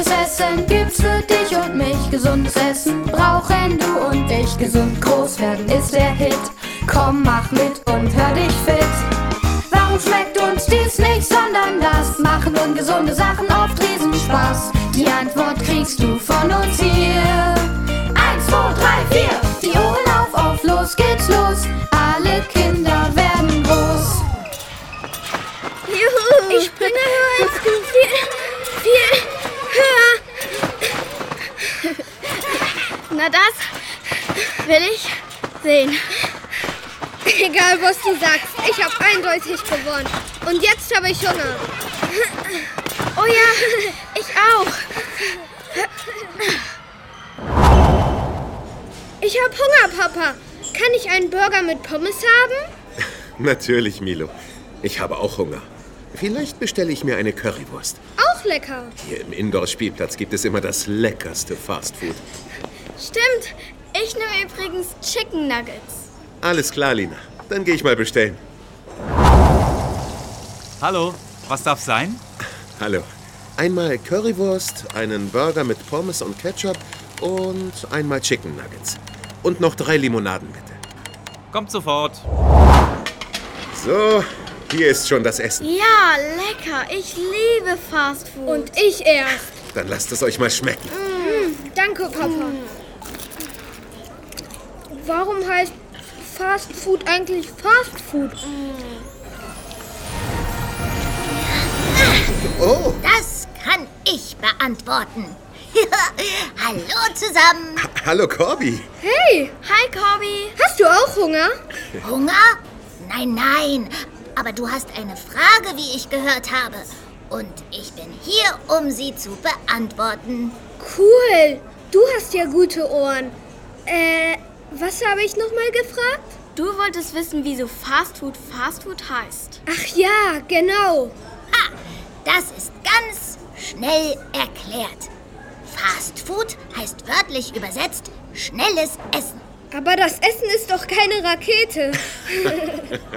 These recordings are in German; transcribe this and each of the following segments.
gutes Essen gibt's für dich und mich. Gesundes Essen brauchen du und ich. Gesund groß werden ist der Hit. Komm, mach mit und hör dich fit. Warum schmeckt uns dies nicht, sondern das? Machen ungesunde Sachen oft Riesenspaß. Die Antwort kriegst du von uns hier. Eins, zwei, drei, vier. Die Ohren auf, auf, los geht's los. Alle Kinder werden groß. Juhu. Ich springe höher als du. Viel, viel höher. Na das will ich sehen. Egal, was du sagst, ich habe eindeutig gewonnen. Und jetzt habe ich Hunger. Oh ja, ich auch. Ich habe Hunger, Papa. Kann ich einen Burger mit Pommes haben? Natürlich, Milo. Ich habe auch Hunger. Vielleicht bestelle ich mir eine Currywurst. Auch lecker. Hier im Indoor-Spielplatz gibt es immer das leckerste Fastfood. Stimmt. Ich nehme übrigens Chicken Nuggets. Alles klar, Lina. Dann gehe ich mal bestellen. Hallo, was darf sein? Hallo. Einmal Currywurst, einen Burger mit Pommes und Ketchup und einmal Chicken Nuggets. Und noch drei Limonaden, bitte. Kommt sofort. So, hier ist schon das Essen. Ja, lecker. Ich liebe Fast Food. Und ich erst. Dann lasst es euch mal schmecken. Mm, danke, Papa. Warum heißt Fast Food eigentlich Fast Food? Oh, Das kann ich beantworten. Hallo zusammen. hallo Corby. Hey, Hi, Corby. hast du auch Hunger? Hunger? Nein, nein. Aber du hast eine Frage, wie ich gehört habe. Und ich bin hier, um sie zu beantworten. Cool. Du hast ja gute Ohren. Äh, was habe ich nochmal gefragt? Du wolltest wissen, wieso Fast Food Fast Food heißt. Ach ja, genau. Ha, das ist ganz schnell erklärt. Fast Food heißt wörtlich übersetzt schnelles Essen. Aber das Essen ist doch keine Rakete.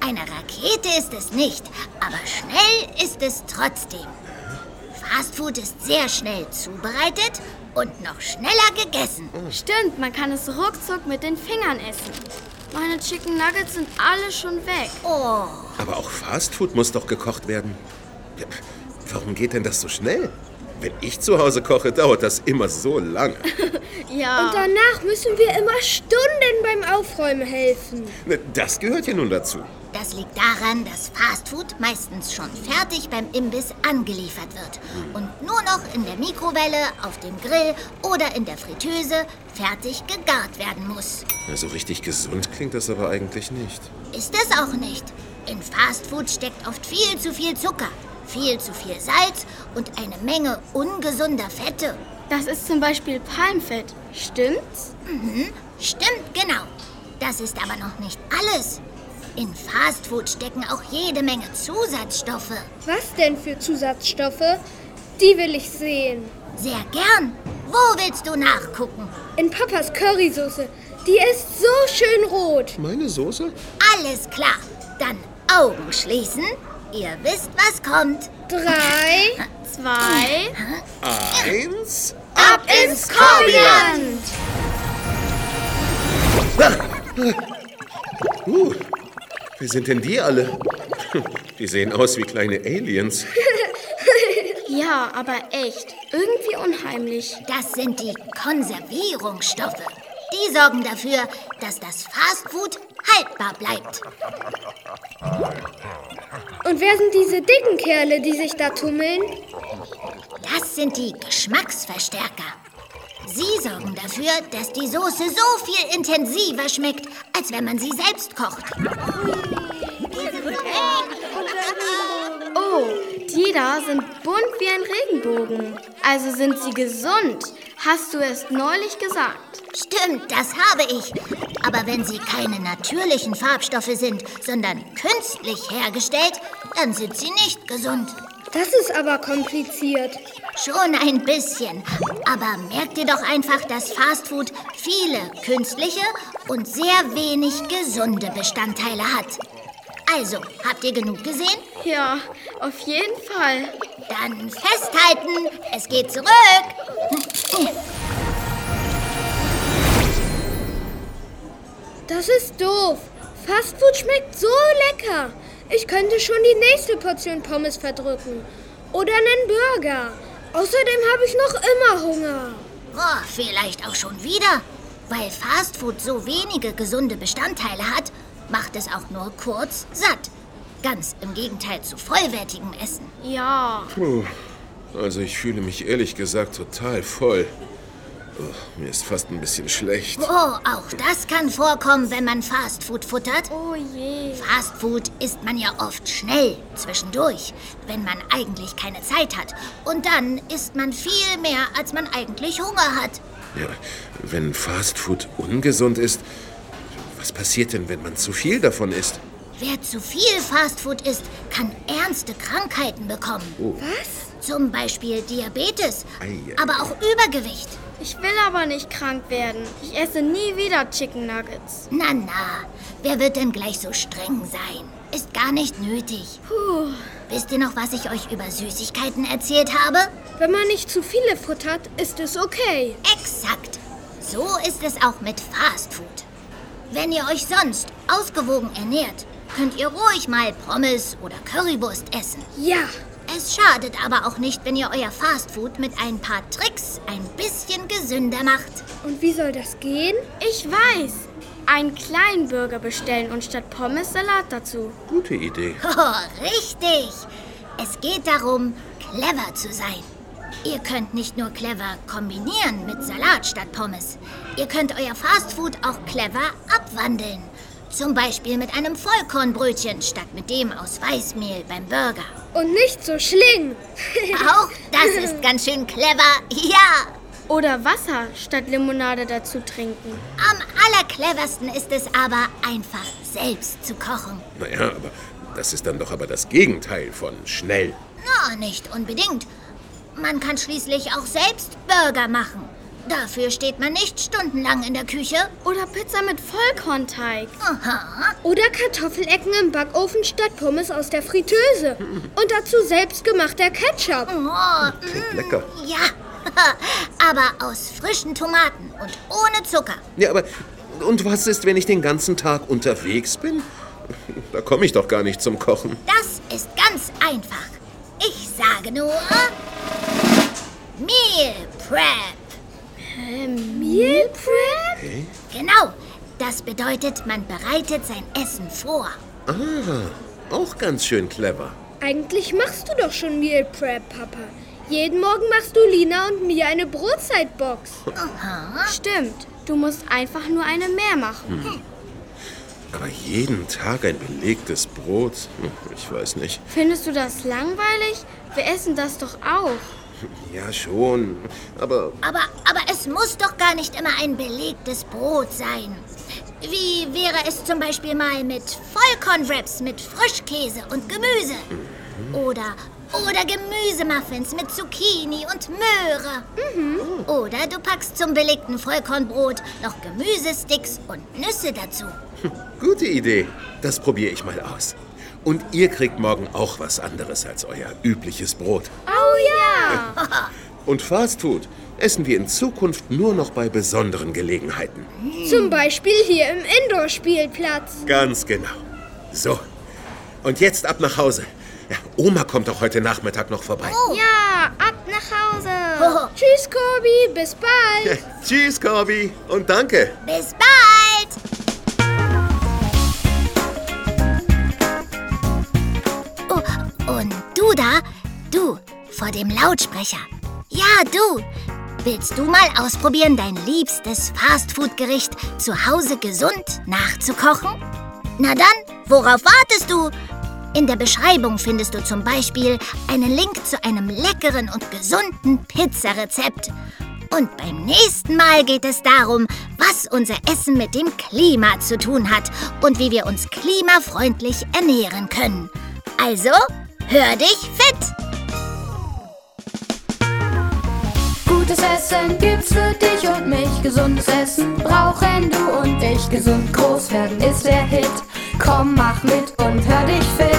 Eine Rakete ist es nicht, aber schnell ist es trotzdem. Fastfood ist sehr schnell zubereitet und noch schneller gegessen. Stimmt, man kann es ruckzuck mit den Fingern essen. Meine Chicken Nuggets sind alle schon weg. Oh, Aber auch Fastfood muss doch gekocht werden. Warum geht denn das so schnell? Wenn ich zu Hause koche, dauert das immer so lange. Ja. Und danach müssen wir immer Stunden beim Aufräumen helfen. Ne, Das gehört ja nun dazu. das liegt daran, dass Fastfood meistens schon fertig beim Imbiss angeliefert wird und nur noch in der Mikrowelle, auf dem Grill oder in der Fritteuse fertig gegart werden muss. Na, so richtig gesund klingt das aber eigentlich nicht. Ist es auch nicht. In Fastfood steckt oft viel zu viel Zucker, viel zu viel Salz und eine Menge ungesunder Fette. Das ist zum Beispiel Palmfett. Stimmt's? Stimmt, genau. Das ist aber noch nicht alles. In Fastfood stecken auch jede Menge Zusatzstoffe. Was denn für Zusatzstoffe? Die will ich sehen. Sehr gern. Wo willst du nachgucken? In Papas Currysoße. Die ist so schön rot. Meine Soße? Alles klar. Dann Augen schließen. Ihr wisst, was kommt. Drei. Zwei. Eins. Ab ins Korbiland! Uh, wer sind denn die alle? Die sehen aus wie kleine Aliens. Ja, aber echt. Irgendwie unheimlich. Das sind die Konservierungsstoffe. Die sorgen dafür, dass das Fastfood haltbar bleibt. Und wer sind diese dicken Kerle, die sich da tummeln? Das sind die Geschmacksverstärker. Sie sorgen dafür, dass die Soße so viel intensiver schmeckt, als wenn man sie selbst kocht. Oh, die da sind bunt wie ein Regenbogen. Also sind sie gesund. Hast du erst neulich gesagt. Stimmt, das habe ich. Aber wenn sie keine natürlichen Farbstoffe sind, sondern künstlich hergestellt, dann sind sie nicht gesund. Das ist aber kompliziert. Schon ein bisschen. Aber merk dir doch einfach, dass Fastfood viele künstliche und sehr wenig gesunde Bestandteile hat. Also, habt ihr genug gesehen? Ja, auf jeden Fall. Dann festhalten, es geht zurück. Das ist doof. Fastfood schmeckt so lecker. Ich könnte schon die nächste Portion Pommes verdrücken. Oder einen Burger. Außerdem habe ich noch immer Hunger. Oh, vielleicht auch schon wieder. Weil Fastfood so wenige gesunde Bestandteile hat, macht es auch nur kurz satt. Ganz im Gegenteil zu vollwertigem Essen. Ja. Puh. Also ich fühle mich ehrlich gesagt total voll. Oh, mir ist fast ein bisschen schlecht. Oh, auch das kann vorkommen, wenn man Fastfood futtert. Oh je. Fastfood isst man ja oft schnell, zwischendurch, wenn man eigentlich keine Zeit hat. Und dann isst man viel mehr, als man eigentlich Hunger hat. Ja, wenn Fastfood ungesund ist, was passiert denn, wenn man zu viel davon isst? Wer zu viel Fastfood isst, kann ernste Krankheiten bekommen. Was? Zum Beispiel Diabetes, Ei, ei, aber auch Übergewicht. Ich will aber nicht krank werden. Ich esse nie wieder Chicken Nuggets. Na, na, wer wird denn gleich so streng sein? Ist gar nicht nötig. Puh. Wisst ihr noch, was ich euch über Süßigkeiten erzählt habe? Wenn man nicht zu viele futtert, ist es okay. Exakt. So ist es auch mit Fastfood. Wenn ihr euch sonst ausgewogen ernährt, könnt ihr ruhig mal Pommes oder Currywurst essen. Ja. Es schadet aber auch nicht, wenn ihr euer Fastfood mit ein paar Tricks ein bisschen gesünder macht. Und wie soll das gehen? Ich weiß. Einen kleinen Burger bestellen und statt Pommes Salat dazu. Gute Idee. Oh, richtig. Es geht darum, clever zu sein. Ihr könnt nicht nur clever kombinieren mit Salat statt Pommes. Ihr könnt euer Fastfood auch clever abwandeln. Zum Beispiel mit einem Vollkornbrötchen statt mit dem aus Weißmehl beim Burger. Und nicht so schling. Auch das ist ganz schön clever. Ja. Oder Wasser statt Limonade dazu trinken. Am allercleversten ist es aber, einfach selbst zu kochen. Naja, aber das ist dann doch aber das Gegenteil von schnell. Na, nicht unbedingt. Man kann schließlich auch selbst Burger machen. Dafür steht man nicht stundenlang in der Küche. Oder Pizza mit Vollkornteig. Aha. Oder Kartoffelecken im Backofen statt Pommes aus der Fritteuse. Und dazu selbstgemachter Ketchup. Oh, Klingt lecker. ja. Aber aus frischen Tomaten und ohne Zucker. Ja, aber und was ist, wenn ich den ganzen Tag unterwegs bin? Da komme ich doch gar nicht zum Kochen. Das ist ganz einfach. Ich sage nur Meal Prep. Meal Prep? Genau. Das bedeutet, man bereitet sein Essen vor. Ah, auch ganz schön clever. Eigentlich machst du doch schon Meal Prep, Papa. Jeden Morgen machst du Lina und mir eine Brotzeitbox. Stimmt. Du musst einfach nur eine mehr machen. Aber jeden Tag ein belegtes Brot? Hm, Ich weiß nicht. Findest du das langweilig? Wir essen das doch auch. Ja, schon. Aber Aber, aber es muss doch gar nicht immer ein belegtes Brot sein. Wie wäre es zum Beispiel mal mit Vollkornwraps mit Frischkäse und Gemüse? Oder, oder Gemüsemuffins mit Zucchini und Möhre. Oder du packst zum belegten Vollkornbrot noch Gemüsesticks und Nüsse dazu. gute Idee. Das probiere ich mal aus. Und ihr kriegt morgen auch was anderes als euer übliches Brot. Oh ja! Und Fastfood essen wir in Zukunft nur noch bei besonderen Gelegenheiten. Zum Beispiel hier im Indoor-Spielplatz. Ganz genau. So. Und jetzt ab nach Hause. Ja, Oma kommt doch heute Nachmittag noch vorbei. Ja, ab nach Hause. Oh, Tschüss, Kobi. Bis bald. Tschüss, Corby. Und danke. bis bald! Oh, und du da? Vor dem Lautsprecher. Ja, du. Willst du mal ausprobieren, dein liebstes Fastfood-Gericht zu Hause gesund nachzukochen? Na dann, worauf wartest du? In der Beschreibung findest du zum Beispiel einen Link zu einem leckeren und gesunden Pizzarezept. Und beim nächsten Mal geht es darum, was unser Essen mit dem Klima zu tun hat und wie wir uns klimafreundlich ernähren können. Also, hör dich fit! Gutes Essen gibt's für dich und mich. Gesundes Essen brauchen du und ich. Gesund groß werden ist der Hit. Komm, mach mit und hör dich fit.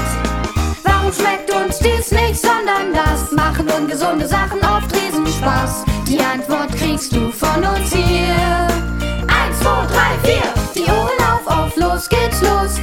Warum schmeckt uns dies nicht, sondern das? Machen ungesunde Sachen oft Riesenspaß. Die Antwort kriegst du von uns hier. Eins, zwei, drei, vier. Die Ohren auf, auf, los geht's los.